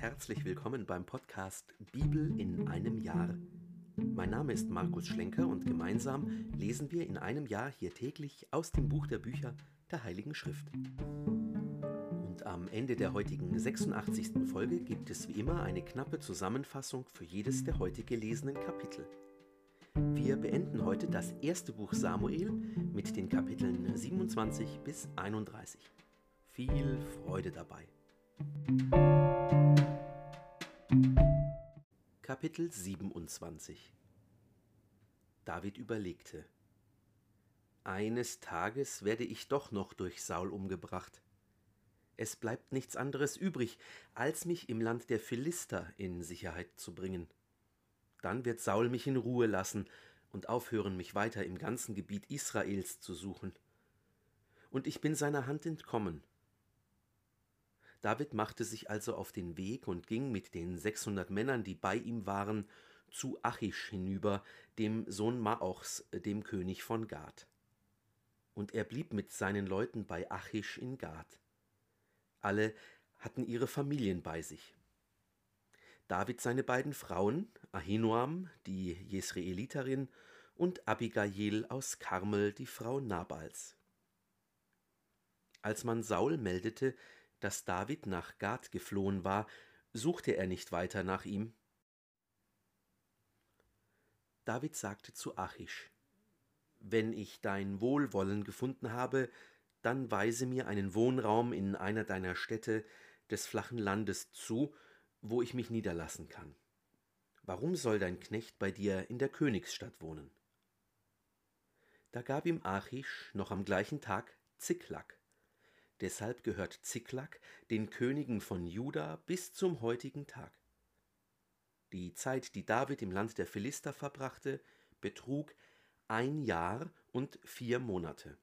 herzlich willkommen beim Podcast Bibel in einem Jahr. Mein Name ist Markus Schlenker und gemeinsam lesen wir in einem Jahr hier täglich aus dem Buch der Bücher der Heiligen Schrift. Und am Ende der heutigen 86. Folge gibt es wie immer eine knappe Zusammenfassung für jedes der heute gelesenen Kapitel. Wir beenden heute das erste Buch Samuel mit den Kapiteln 27 bis 31. Viel Freude dabei. Kapitel 27 David überlegte. Eines Tages werde ich doch noch durch Saul umgebracht. Es bleibt nichts anderes übrig, als mich im Land der Philister in Sicherheit zu bringen. Dann wird Saul mich in Ruhe lassen und aufhören, mich weiter im ganzen Gebiet Israels zu suchen. Und ich bin seiner Hand entkommen. David machte sich also auf den Weg und ging mit den sechshundert Männern, die bei ihm waren, zu Achish hinüber, dem Sohn Maochs, dem König von Gad. Und er blieb mit seinen Leuten bei Achish in Gad. Alle hatten ihre Familien bei sich. David seine beiden Frauen, Ahinoam, die Jesreeliterin, und Abigail aus Karmel, die Frau Nabals. Als man Saul meldete, dass David nach Gad geflohen war, suchte er nicht weiter nach ihm. David sagte zu Achish, Wenn ich dein Wohlwollen gefunden habe, dann weise mir einen Wohnraum in einer deiner Städte des flachen Landes zu, wo ich mich niederlassen kann. Warum soll dein Knecht bei dir in der Königsstadt wohnen? Da gab ihm Achish noch am gleichen Tag Ziklag, Deshalb gehört Ziklag den Königen von Juda bis zum heutigen Tag. Die Zeit, die David im Land der Philister verbrachte, betrug ein Jahr und vier Monate.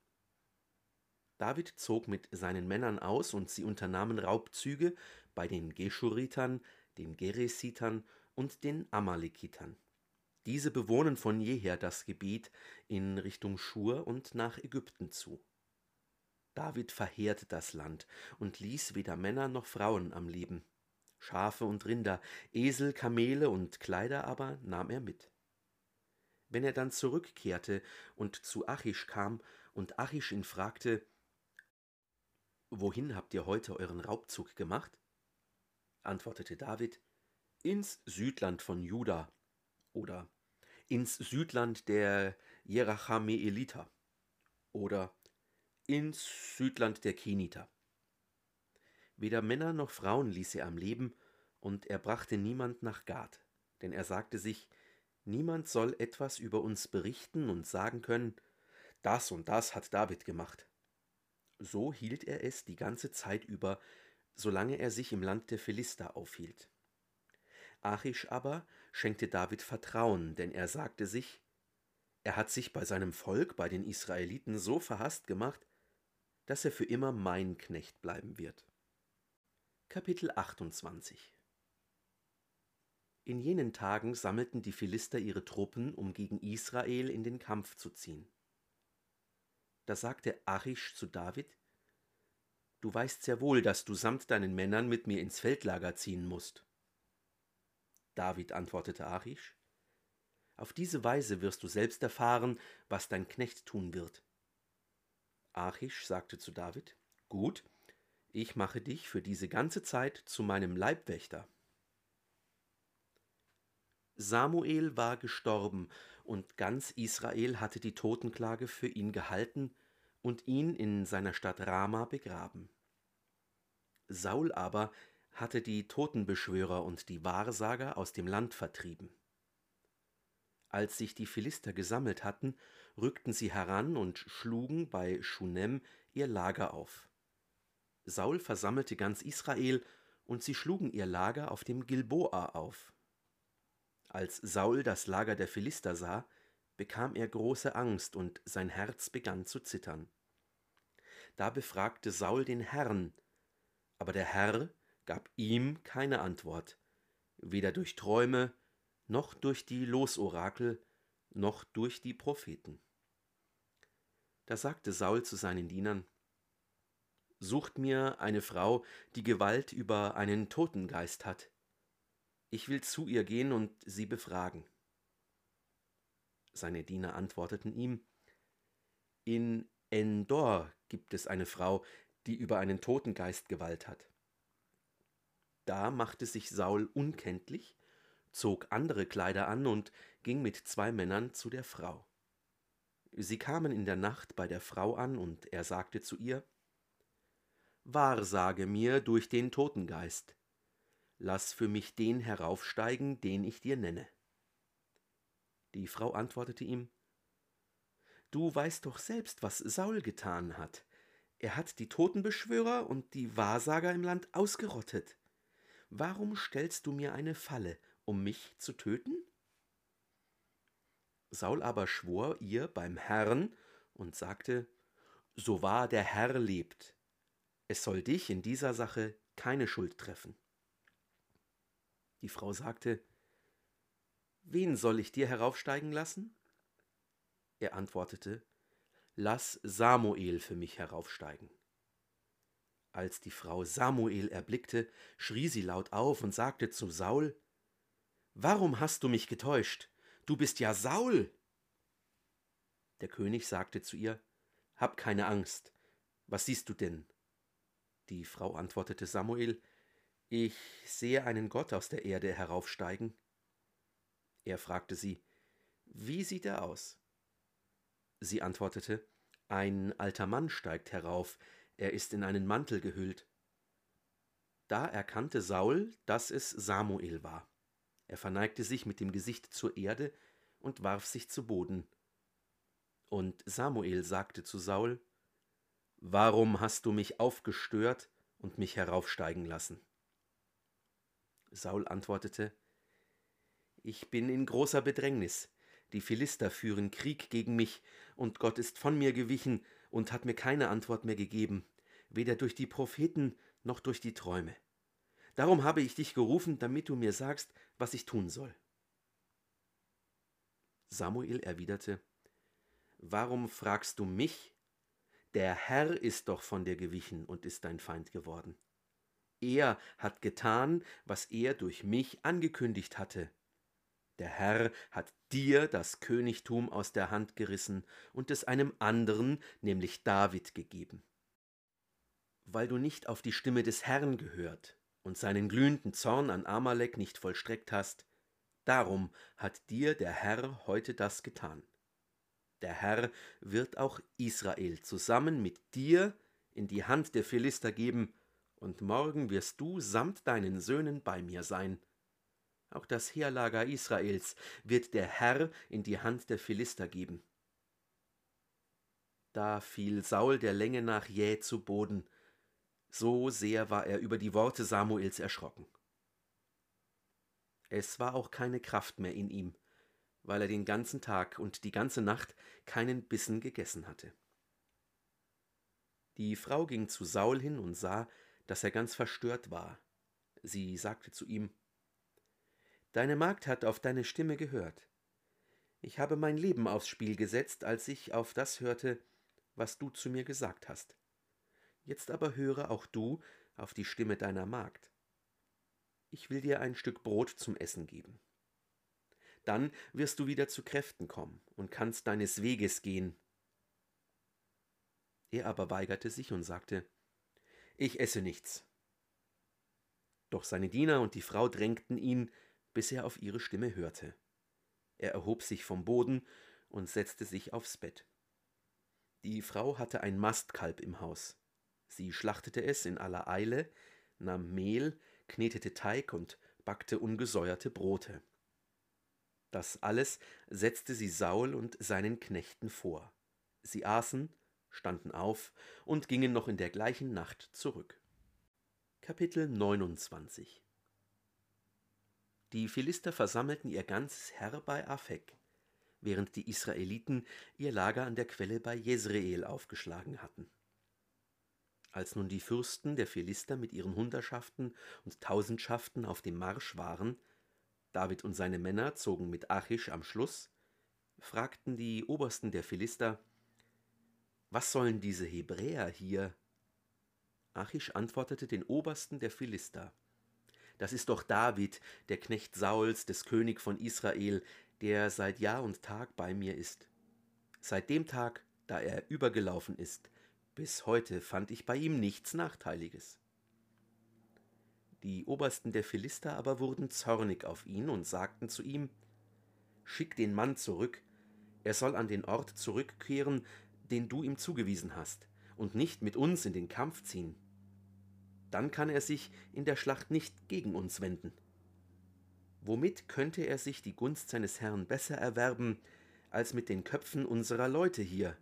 David zog mit seinen Männern aus und sie unternahmen Raubzüge bei den Geschuritern, den Geresitern und den Amalekitern. Diese bewohnen von jeher das Gebiet in Richtung Schur und nach Ägypten zu. David verheerte das Land und ließ weder Männer noch Frauen am Leben. Schafe und Rinder, Esel, Kamele und Kleider aber nahm er mit. Wenn er dann zurückkehrte und zu Achish kam und Achish ihn fragte, Wohin habt ihr heute euren Raubzug gemacht? antwortete David, ins Südland von Juda oder ins Südland der Jerachameeliter oder ins Südland der Keniter. Weder Männer noch Frauen ließ er am Leben, und er brachte niemand nach Gad, denn er sagte sich, niemand soll etwas über uns berichten und sagen können, das und das hat David gemacht. So hielt er es die ganze Zeit über, solange er sich im Land der Philister aufhielt. Achish aber schenkte David Vertrauen, denn er sagte sich, er hat sich bei seinem Volk, bei den Israeliten so verhasst gemacht, dass er für immer mein Knecht bleiben wird. Kapitel 28 In jenen Tagen sammelten die Philister ihre Truppen, um gegen Israel in den Kampf zu ziehen. Da sagte Achish zu David, Du weißt sehr wohl, dass du samt deinen Männern mit mir ins Feldlager ziehen musst. David antwortete Achish, Auf diese Weise wirst du selbst erfahren, was dein Knecht tun wird. Achish sagte zu David, Gut, ich mache dich für diese ganze Zeit zu meinem Leibwächter. Samuel war gestorben, und ganz Israel hatte die Totenklage für ihn gehalten und ihn in seiner Stadt Rama begraben. Saul aber hatte die Totenbeschwörer und die Wahrsager aus dem Land vertrieben. Als sich die Philister gesammelt hatten, rückten sie heran und schlugen bei Schunem ihr Lager auf. Saul versammelte ganz Israel, und sie schlugen ihr Lager auf dem Gilboa auf. Als Saul das Lager der Philister sah, bekam er große Angst und sein Herz begann zu zittern. Da befragte Saul den Herrn, aber der Herr gab ihm keine Antwort, weder durch Träume, noch durch die Losorakel, noch durch die Propheten. Da sagte Saul zu seinen Dienern, sucht mir eine Frau, die Gewalt über einen Totengeist hat. Ich will zu ihr gehen und sie befragen. Seine Diener antworteten ihm, In Endor gibt es eine Frau, die über einen Totengeist Gewalt hat. Da machte sich Saul unkenntlich, zog andere Kleider an und ging mit zwei Männern zu der Frau. Sie kamen in der Nacht bei der Frau an, und er sagte zu ihr Wahrsage mir durch den Totengeist, lass für mich den heraufsteigen, den ich dir nenne. Die Frau antwortete ihm Du weißt doch selbst, was Saul getan hat. Er hat die Totenbeschwörer und die Wahrsager im Land ausgerottet. Warum stellst du mir eine Falle, um mich zu töten? Saul aber schwor ihr beim Herrn und sagte, So wahr der Herr lebt, es soll dich in dieser Sache keine Schuld treffen. Die Frau sagte, Wen soll ich dir heraufsteigen lassen? Er antwortete, Lass Samuel für mich heraufsteigen. Als die Frau Samuel erblickte, schrie sie laut auf und sagte zu Saul, Warum hast du mich getäuscht? Du bist ja Saul. Der König sagte zu ihr, Hab keine Angst, was siehst du denn? Die Frau antwortete Samuel, Ich sehe einen Gott aus der Erde heraufsteigen. Er fragte sie, Wie sieht er aus? Sie antwortete, Ein alter Mann steigt herauf, er ist in einen Mantel gehüllt. Da erkannte Saul, dass es Samuel war. Er verneigte sich mit dem Gesicht zur Erde und warf sich zu Boden. Und Samuel sagte zu Saul, Warum hast du mich aufgestört und mich heraufsteigen lassen? Saul antwortete, ich bin in großer Bedrängnis. Die Philister führen Krieg gegen mich, und Gott ist von mir gewichen und hat mir keine Antwort mehr gegeben, weder durch die Propheten noch durch die Träume. Darum habe ich dich gerufen, damit du mir sagst, was ich tun soll. Samuel erwiderte, Warum fragst du mich? Der Herr ist doch von dir gewichen und ist dein Feind geworden. Er hat getan, was er durch mich angekündigt hatte. Der Herr hat dir das Königtum aus der Hand gerissen und es einem anderen, nämlich David, gegeben. Weil du nicht auf die Stimme des Herrn gehört und seinen glühenden Zorn an Amalek nicht vollstreckt hast, darum hat dir der Herr heute das getan. Der Herr wird auch Israel zusammen mit dir in die Hand der Philister geben, und morgen wirst du samt deinen Söhnen bei mir sein. Auch das Heerlager Israels wird der Herr in die Hand der Philister geben. Da fiel Saul der Länge nach jäh zu Boden, so sehr war er über die Worte Samuels erschrocken. Es war auch keine Kraft mehr in ihm, weil er den ganzen Tag und die ganze Nacht keinen Bissen gegessen hatte. Die Frau ging zu Saul hin und sah, dass er ganz verstört war. Sie sagte zu ihm Deine Magd hat auf deine Stimme gehört. Ich habe mein Leben aufs Spiel gesetzt, als ich auf das hörte, was du zu mir gesagt hast. Jetzt aber höre auch du auf die Stimme deiner Magd. Ich will dir ein Stück Brot zum Essen geben. Dann wirst du wieder zu Kräften kommen und kannst deines Weges gehen. Er aber weigerte sich und sagte, Ich esse nichts. Doch seine Diener und die Frau drängten ihn, bis er auf ihre Stimme hörte. Er erhob sich vom Boden und setzte sich aufs Bett. Die Frau hatte ein Mastkalb im Haus. Sie schlachtete es in aller Eile, nahm Mehl, knetete Teig und backte ungesäuerte Brote. Das alles setzte sie Saul und seinen Knechten vor. Sie aßen, standen auf und gingen noch in der gleichen Nacht zurück. Kapitel 29 die Philister versammelten ihr ganzes Herr bei Aphek, während die Israeliten ihr Lager an der Quelle bei Jezreel aufgeschlagen hatten. Als nun die Fürsten der Philister mit ihren Hundertschaften und Tausendschaften auf dem Marsch waren, David und seine Männer zogen mit Achish am Schluss, fragten die Obersten der Philister, was sollen diese Hebräer hier? Achish antwortete den Obersten der Philister. Das ist doch David, der Knecht Sauls, des König von Israel, der seit Jahr und Tag bei mir ist. Seit dem Tag, da er übergelaufen ist, bis heute fand ich bei ihm nichts Nachteiliges. Die Obersten der Philister aber wurden zornig auf ihn und sagten zu ihm, Schick den Mann zurück, er soll an den Ort zurückkehren, den du ihm zugewiesen hast, und nicht mit uns in den Kampf ziehen. Dann kann er sich in der Schlacht nicht gegen uns wenden. Womit könnte er sich die Gunst seines Herrn besser erwerben, als mit den Köpfen unserer Leute hier?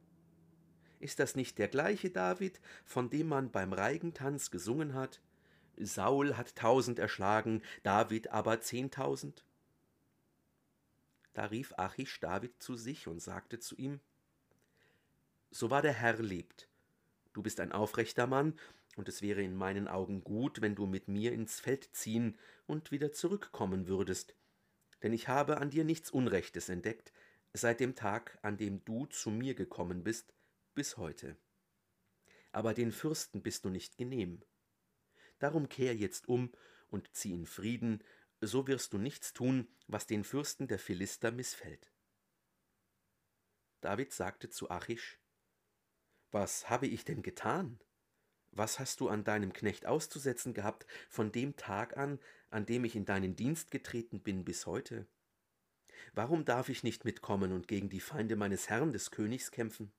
Ist das nicht der gleiche David, von dem man beim Reigentanz gesungen hat? Saul hat tausend erschlagen, David aber zehntausend? Da rief Achish David zu sich und sagte zu ihm, So wahr der Herr lebt, du bist ein aufrechter Mann, und es wäre in meinen Augen gut, wenn du mit mir ins Feld ziehen und wieder zurückkommen würdest, denn ich habe an dir nichts Unrechtes entdeckt, seit dem Tag, an dem du zu mir gekommen bist, bis heute. Aber den Fürsten bist du nicht genehm. Darum kehr jetzt um und zieh in Frieden, so wirst du nichts tun, was den Fürsten der Philister missfällt. David sagte zu Achish, Was habe ich denn getan? Was hast du an deinem Knecht auszusetzen gehabt von dem Tag an, an dem ich in deinen Dienst getreten bin bis heute? Warum darf ich nicht mitkommen und gegen die Feinde meines Herrn des Königs kämpfen?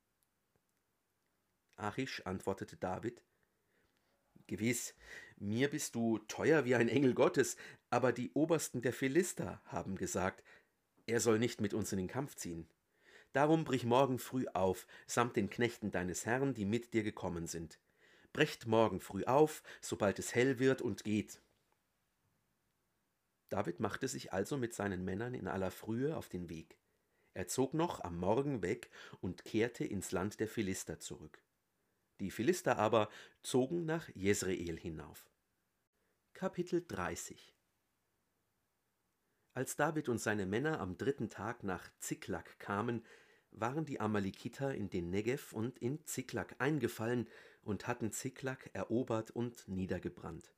Achish antwortete David, Gewiss, mir bist du teuer wie ein Engel Gottes, aber die Obersten der Philister haben gesagt, er soll nicht mit uns in den Kampf ziehen. Darum brich morgen früh auf, samt den Knechten deines Herrn, die mit dir gekommen sind. Brecht morgen früh auf, sobald es hell wird, und geht. David machte sich also mit seinen Männern in aller Frühe auf den Weg. Er zog noch am Morgen weg und kehrte ins Land der Philister zurück. Die Philister aber zogen nach Jezreel hinauf. Kapitel 30 Als David und seine Männer am dritten Tag nach Ziklag kamen, waren die Amalekiter in den Negev und in Ziklag eingefallen und hatten Ziklag erobert und niedergebrannt.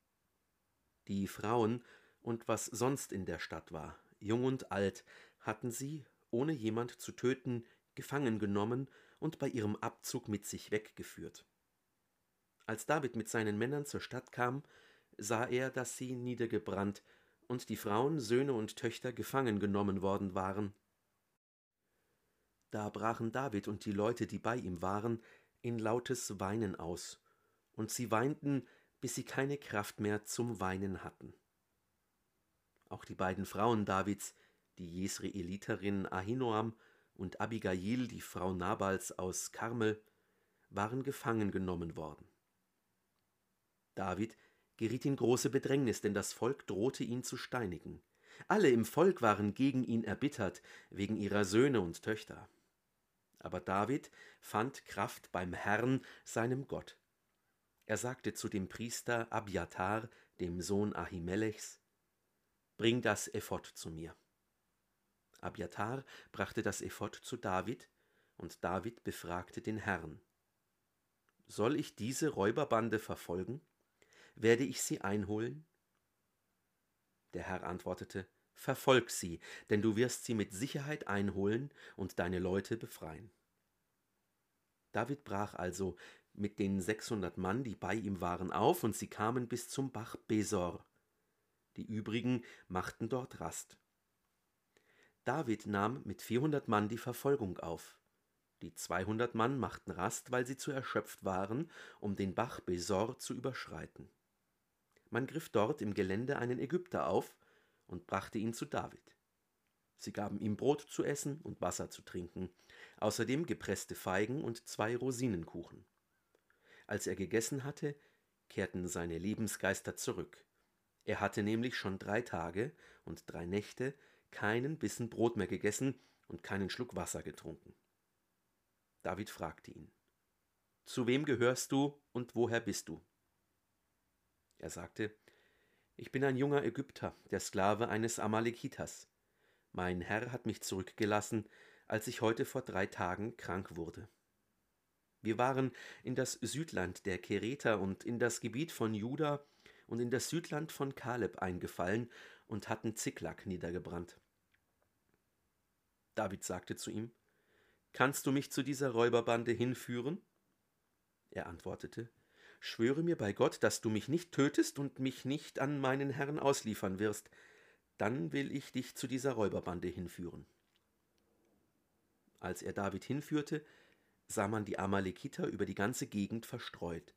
Die Frauen und was sonst in der Stadt war, jung und alt, hatten sie, ohne jemand zu töten, gefangen genommen und bei ihrem Abzug mit sich weggeführt. Als David mit seinen Männern zur Stadt kam, sah er, dass sie niedergebrannt und die Frauen, Söhne und Töchter gefangen genommen worden waren. Da brachen David und die Leute, die bei ihm waren, in lautes Weinen aus, und sie weinten, bis sie keine Kraft mehr zum Weinen hatten. Auch die beiden Frauen Davids, die Jesreeliterin Ahinoam und Abigail, die Frau Nabals aus Karmel, waren gefangen genommen worden. David geriet in große Bedrängnis, denn das Volk drohte ihn zu steinigen. Alle im Volk waren gegen ihn erbittert, wegen ihrer Söhne und Töchter. Aber David fand Kraft beim Herrn, seinem Gott. Er sagte zu dem Priester Abiatar, dem Sohn Ahimelechs, Bring das Ephod zu mir. Abiatar brachte das Ephod zu David, und David befragte den Herrn. Soll ich diese Räuberbande verfolgen? Werde ich sie einholen? Der Herr antwortete, Verfolg sie, denn du wirst sie mit Sicherheit einholen und deine Leute befreien. David brach also mit den sechshundert Mann, die bei ihm waren, auf, und sie kamen bis zum Bach Besor. Die übrigen machten dort Rast. David nahm mit vierhundert Mann die Verfolgung auf. Die zweihundert Mann machten Rast, weil sie zu erschöpft waren, um den Bach Besor zu überschreiten. Man griff dort im Gelände einen Ägypter auf und brachte ihn zu David. Sie gaben ihm Brot zu essen und Wasser zu trinken, außerdem gepresste Feigen und zwei Rosinenkuchen. Als er gegessen hatte, kehrten seine Lebensgeister zurück. Er hatte nämlich schon drei Tage und drei Nächte keinen Bissen Brot mehr gegessen und keinen Schluck Wasser getrunken. David fragte ihn, Zu wem gehörst du und woher bist du? Er sagte, Ich bin ein junger Ägypter, der Sklave eines Amalekitas. Mein Herr hat mich zurückgelassen, als ich heute vor drei Tagen krank wurde. Wir waren in das Südland der Kereter und in das Gebiet von Juda und in das Südland von Kaleb eingefallen und hatten Ziklag niedergebrannt. David sagte zu ihm, Kannst du mich zu dieser Räuberbande hinführen? Er antwortete, Schwöre mir bei Gott, dass du mich nicht tötest und mich nicht an meinen Herrn ausliefern wirst, dann will ich dich zu dieser Räuberbande hinführen. Als er David hinführte, sah man die Amalekiter über die ganze Gegend verstreut.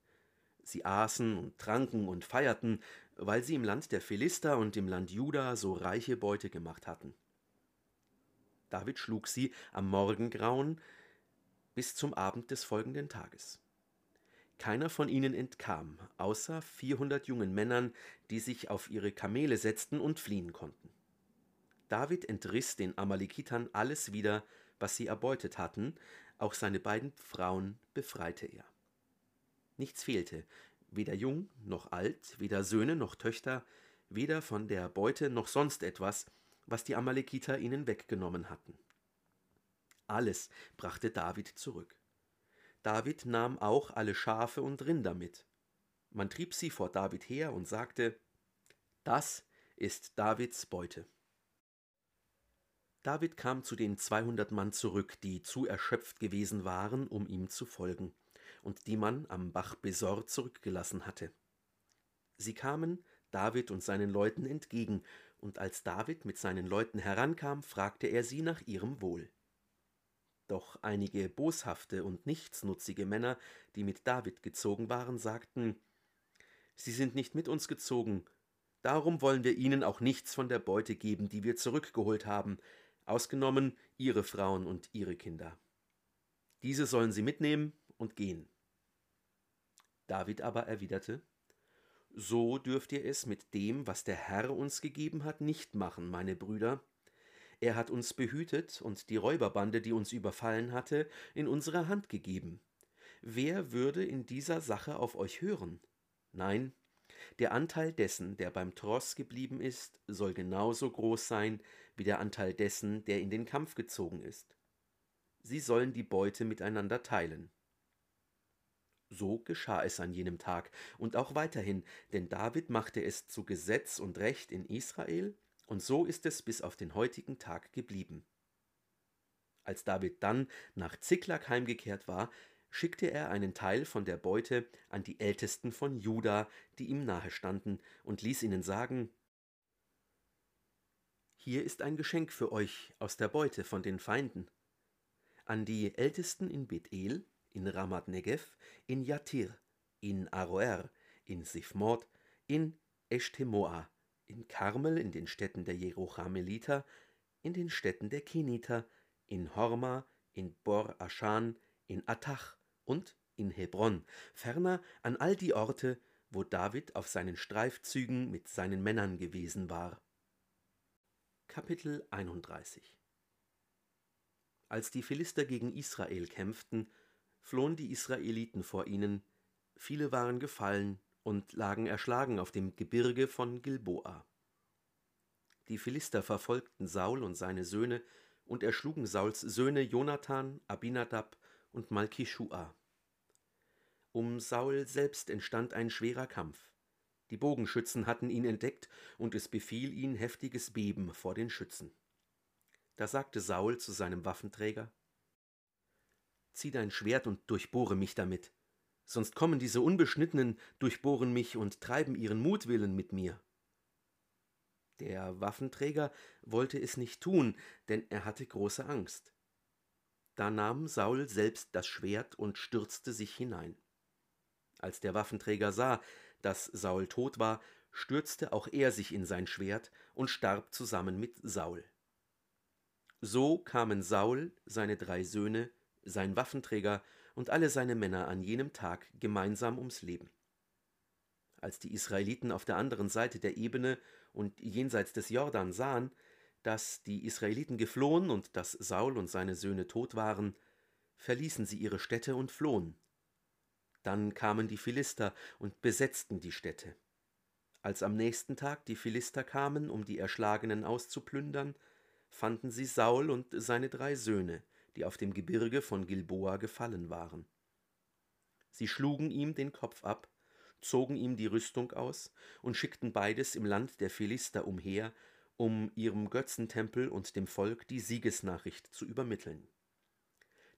Sie aßen und tranken und feierten, weil sie im Land der Philister und im Land Juda so reiche Beute gemacht hatten. David schlug sie am Morgengrauen bis zum Abend des folgenden Tages. Keiner von ihnen entkam, außer vierhundert jungen Männern, die sich auf ihre Kamele setzten und fliehen konnten. David entriss den Amalekitern alles wieder, was sie erbeutet hatten, auch seine beiden Frauen befreite er. Nichts fehlte, weder jung noch alt, weder Söhne noch Töchter, weder von der Beute noch sonst etwas, was die Amalekiter ihnen weggenommen hatten. Alles brachte David zurück. David nahm auch alle Schafe und Rinder mit. Man trieb sie vor David her und sagte, Das ist Davids Beute. David kam zu den zweihundert Mann zurück, die zu erschöpft gewesen waren, um ihm zu folgen, und die man am Bach Besor zurückgelassen hatte. Sie kamen David und seinen Leuten entgegen, und als David mit seinen Leuten herankam, fragte er sie nach ihrem Wohl. Doch einige boshafte und nichtsnutzige Männer, die mit David gezogen waren, sagten Sie sind nicht mit uns gezogen, darum wollen wir ihnen auch nichts von der Beute geben, die wir zurückgeholt haben, ausgenommen ihre Frauen und ihre Kinder. Diese sollen sie mitnehmen und gehen. David aber erwiderte, So dürft ihr es mit dem, was der Herr uns gegeben hat, nicht machen, meine Brüder. Er hat uns behütet und die Räuberbande, die uns überfallen hatte, in unsere Hand gegeben. Wer würde in dieser Sache auf euch hören? Nein, der Anteil dessen, der beim Tross geblieben ist, soll genauso groß sein wie der Anteil dessen, der in den Kampf gezogen ist. Sie sollen die Beute miteinander teilen. So geschah es an jenem Tag und auch weiterhin, denn David machte es zu Gesetz und Recht in Israel, und so ist es bis auf den heutigen Tag geblieben. Als David dann nach Ziklag heimgekehrt war, schickte er einen Teil von der Beute an die Ältesten von Juda, die ihm nahestanden, und ließ ihnen sagen Hier ist ein Geschenk für euch aus der Beute von den Feinden. An die Ältesten in Bethel, in Ramat Negev, in Jatir, in Aroer, in Sifmod, in Eshtemoa, in Karmel, in den Städten der Jerochameliter, in den Städten der Keniter, in Horma, in Bor Aschan, in Atach, und in Hebron, ferner an all die Orte, wo David auf seinen Streifzügen mit seinen Männern gewesen war. Kapitel 31 Als die Philister gegen Israel kämpften, flohen die Israeliten vor ihnen, viele waren gefallen und lagen erschlagen auf dem Gebirge von Gilboa. Die Philister verfolgten Saul und seine Söhne und erschlugen Sauls Söhne Jonathan, Abinadab und Malkischua. Um Saul selbst entstand ein schwerer Kampf. Die Bogenschützen hatten ihn entdeckt, und es befiel ihn heftiges Beben vor den Schützen. Da sagte Saul zu seinem Waffenträger Zieh dein Schwert und durchbohre mich damit, sonst kommen diese Unbeschnittenen, durchbohren mich und treiben ihren Mutwillen mit mir. Der Waffenträger wollte es nicht tun, denn er hatte große Angst. Da nahm Saul selbst das Schwert und stürzte sich hinein. Als der Waffenträger sah, dass Saul tot war, stürzte auch er sich in sein Schwert und starb zusammen mit Saul. So kamen Saul, seine drei Söhne, sein Waffenträger und alle seine Männer an jenem Tag gemeinsam ums Leben. Als die Israeliten auf der anderen Seite der Ebene und jenseits des Jordan sahen, dass die Israeliten geflohen und dass Saul und seine Söhne tot waren, verließen sie ihre Städte und flohen. Dann kamen die Philister und besetzten die Städte. Als am nächsten Tag die Philister kamen, um die Erschlagenen auszuplündern, fanden sie Saul und seine drei Söhne, die auf dem Gebirge von Gilboa gefallen waren. Sie schlugen ihm den Kopf ab, zogen ihm die Rüstung aus und schickten beides im Land der Philister umher, um ihrem Götzentempel und dem Volk die Siegesnachricht zu übermitteln.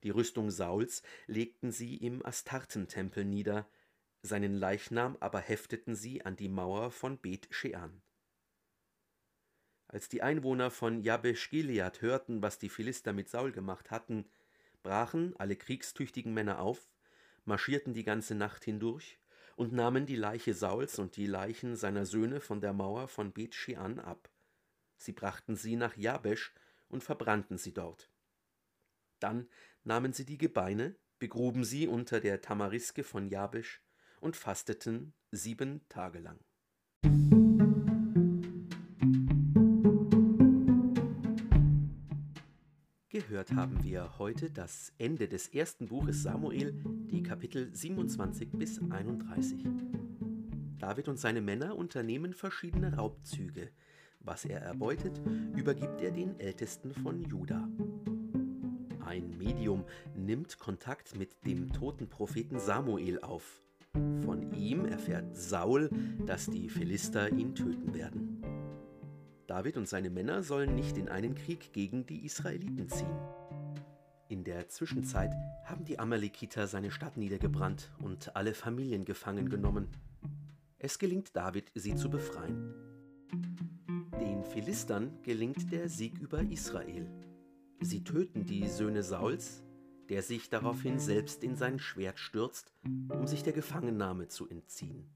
Die Rüstung Sauls legten sie im Astartentempel nieder, seinen Leichnam aber hefteten sie an die Mauer von Bet Shean. Als die Einwohner von Jabesh Gilead hörten, was die Philister mit Saul gemacht hatten, brachen alle kriegstüchtigen Männer auf, marschierten die ganze Nacht hindurch und nahmen die Leiche Sauls und die Leichen seiner Söhne von der Mauer von Bet Shean ab. Sie brachten sie nach Jabesh und verbrannten sie dort. Dann nahmen sie die Gebeine, begruben sie unter der Tamariske von Jabesh und fasteten sieben Tage lang. Gehört haben wir heute das Ende des ersten Buches Samuel, die Kapitel 27 bis 31. David und seine Männer unternehmen verschiedene Raubzüge. Was er erbeutet, übergibt er den Ältesten von Juda. Ein Medium nimmt Kontakt mit dem toten Propheten Samuel auf. Von ihm erfährt Saul, dass die Philister ihn töten werden. David und seine Männer sollen nicht in einen Krieg gegen die Israeliten ziehen. In der Zwischenzeit haben die Amalekiter seine Stadt niedergebrannt und alle Familien gefangen genommen. Es gelingt David, sie zu befreien. Den Philistern gelingt der Sieg über Israel. Sie töten die Söhne Sauls, der sich daraufhin selbst in sein Schwert stürzt, um sich der Gefangennahme zu entziehen.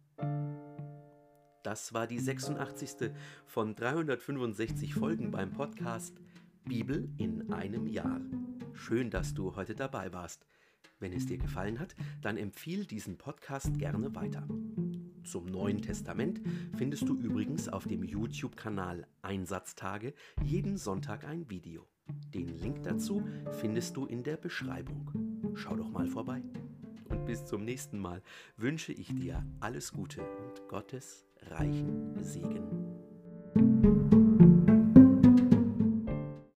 Das war die 86. von 365 Folgen beim Podcast Bibel in einem Jahr. Schön, dass du heute dabei warst. Wenn es dir gefallen hat, dann empfiehl diesen Podcast gerne weiter. Zum Neuen Testament findest du übrigens auf dem YouTube-Kanal Einsatztage jeden Sonntag ein Video. Den Link dazu findest du in der Beschreibung. Schau doch mal vorbei. Und bis zum nächsten Mal wünsche ich dir alles Gute und Gottes reichen Segen.